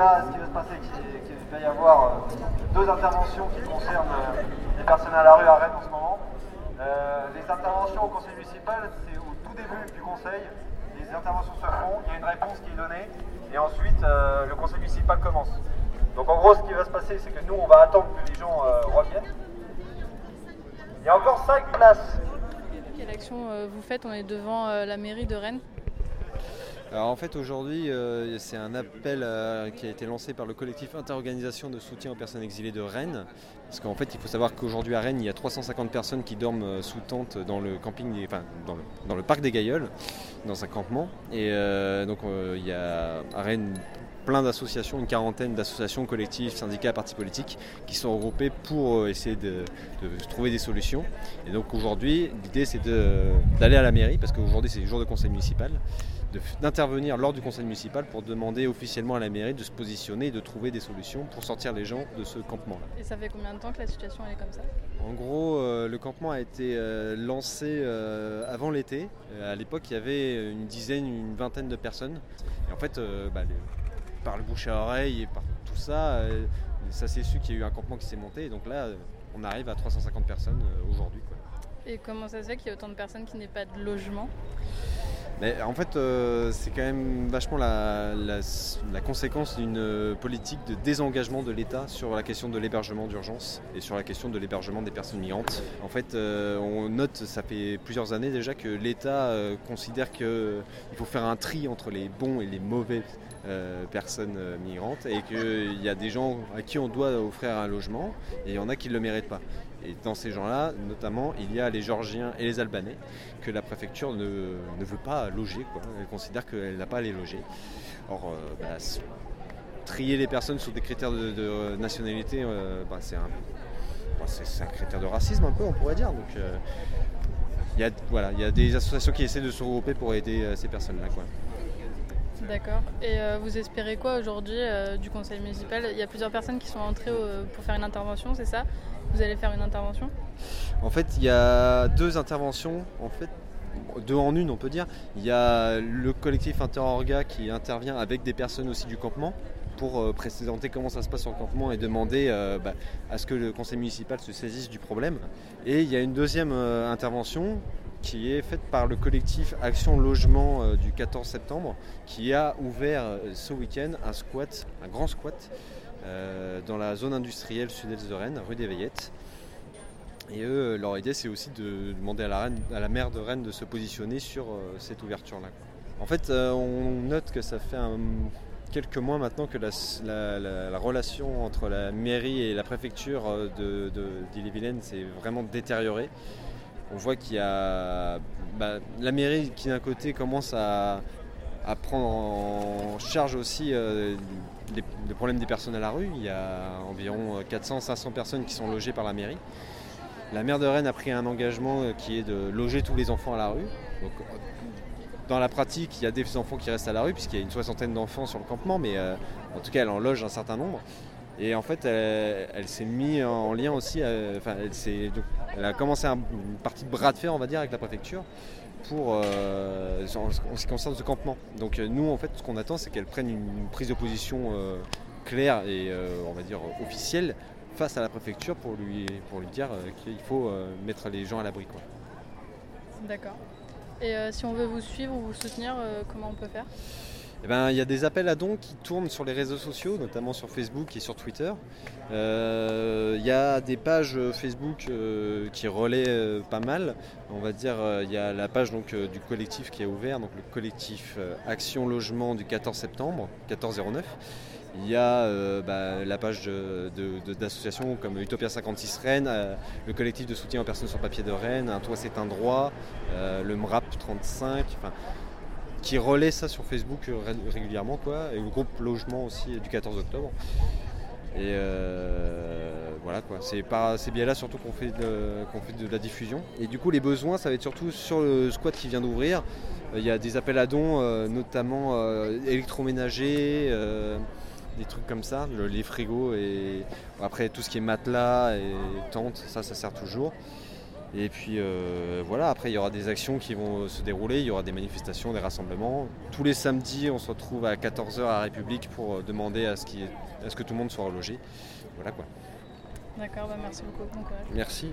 là, ce qui va se passer, qu'il va y avoir euh, deux interventions qui concernent euh, les personnes à la rue à Rennes en ce moment. Euh, les interventions au conseil municipal, c'est au tout début du conseil. Les interventions se font, il y a une réponse qui est donnée, et ensuite le conseil municipal commence. Donc en gros, ce qui va se passer, c'est que nous, on va attendre que les gens reviennent. Il y a encore cinq places. Quelle action vous faites? On est devant la mairie de Rennes. Alors en fait aujourd'hui euh, c'est un appel euh, qui a été lancé par le collectif Interorganisation de soutien aux personnes exilées de Rennes. Parce qu'en fait il faut savoir qu'aujourd'hui à Rennes il y a 350 personnes qui dorment euh, sous tente dans le camping, enfin dans le, parc des Gailleuls, dans un campement. Et donc il y a à Rennes plein d'associations, une quarantaine d'associations, collectifs, syndicats, partis politiques qui sont regroupés pour essayer de, trouver des solutions. Et donc aujourd'hui, l'idée c'est d'aller à la mairie, parce qu'aujourd'hui c'est le jour de conseil municipal, d'intervenir lors du conseil municipal pour demander officiellement à la mairie de se positionner et de trouver des solutions pour sortir les gens de ce campement-là. Et ça fait combien de temps que la situation est comme ça? En gros, euh, le campement a été euh, lancé euh, avant l'été. à l'époque, il y avait une dizaine, une vingtaine de personnes. Et en fait, bah, par le bouche à oreille et par tout ça, ça s'est su qu'il y a eu un campement qui s'est monté. Et donc là, on arrive à 350 personnes aujourd'hui. Et comment ça se fait qu'il y a autant de personnes qui n'aient pas de logement? En fait, euh, c'est quand même vachement la, conséquence d'une euh, politique de désengagement de l'État sur la question de l'hébergement d'urgence et sur la question de l'hébergement des personnes migrantes. En fait, euh, on note, ça fait plusieurs années déjà, que l'État considère qu'il faut faire un tri entre les bons et les mauvais personnes migrantes et qu'il y a des gens à qui on doit offrir un logement et il y en a qui ne le méritent pas. Et dans ces gens-là, notamment, il y a les Georgiens et les Albanais que la préfecture ne, veut pas loger. Elle considère qu'elle n'a pas à les loger. Or, euh, bah, trier les personnes sur des critères de, nationalité, euh, bah, c'est un, bah, un, critère de racisme un peu, on pourrait dire. Donc, euh, il y, a, voilà, y a des associations qui essaient de se regrouper pour aider ces personnes-là. D'accord. Et vous espérez quoi aujourd'hui du conseil municipal? Il y a plusieurs personnes qui sont entrées pour faire une intervention, c'est ça? Vous allez faire une intervention En fait, il y a deux interventions, en fait, deux en une, on peut dire. Il y a le collectif Interorga qui intervient avec des personnes aussi du campement pour euh, présenter comment ça se passe le campement et demander euh, bah, à ce que le conseil municipal se saisisse du problème. Et il y a une deuxième euh, intervention qui est faite par le collectif Action Logement du 14 septembre qui a ouvert ce week-end un squat, un grand squat dans la zone industrielle sud-est de Rennes, rue des Veillettes. Et eux, leur idée, c'est aussi de demander à la, à la maire de Rennes de se positionner sur euh, cette ouverture-là. En fait, euh, on note que ça fait quelques mois maintenant que la, relation entre la mairie et la préfecture d'Ille-et-Vilaine s'est vraiment détériorée. On voit qu'il y a bah, la mairie qui d'un côté commence à prendre en charge aussi les, problèmes des personnes à la rue. Il y a environ 400-500 personnes qui sont logées par la mairie. La maire de Rennes a pris un engagement euh, qui est de loger tous les enfants à la rue. dans la pratique, il y a des enfants qui restent à la rue, puisqu'il y a une soixantaine d'enfants sur le campement, mais euh, en tout cas, elle en loge un certain nombre. Et en fait, elle, s'est mise en lien aussi, euh, elle, a commencé une partie de bras de fer, on va dire, avec la préfecture, pour, euh, en, ce qui concerne ce campement. Donc euh, nous, en fait, ce qu'on attend, c'est qu'elle prenne une, prise de position euh, claire et, on va dire, officielle face à la préfecture pour lui, pour lui dire qu'il faut mettre les gens à l'abri. D'accord. Et si on veut vous suivre ou vous soutenir, comment on peut faire? Eh ben, il y a des appels à dons qui tournent sur les réseaux sociaux, notamment sur Facebook et sur Twitter. Euh, il y a des pages Facebook euh, qui relaient euh, pas mal. On va dire, il y a la page donc, du collectif qui est ouvert, donc le collectif Action Logement du 14 septembre, 1409. Il y a bah, la page d'associations comme Utopia 56 Rennes, le collectif de soutien aux personnes sur papier de Rennes, Un toit c'est un droit, le MRAP 35 qui relaie ça sur Facebook euh, régulièrement, quoi, et le groupe Logement aussi du 14 octobre. Et euh, voilà quoi, c'est par ces biais-là surtout qu'on fait, de, fait de la diffusion. Et du coup les besoins ça va être surtout sur le squat qui vient d'ouvrir. Il y a des appels à dons, euh, notamment électroménagers, des trucs comme ça, les frigos et après tout ce qui est matelas et tentes, ça ça sert toujours. Et puis euh, voilà, après il y aura des actions qui vont se dérouler, il y aura des manifestations, des rassemblements. Tous les samedis, on se retrouve à 14h à République pour euh, demander à ce, qui à ce que tout le monde soit relogé. Voilà quoi. D'accord, bah merci beaucoup. Bon courage. Merci.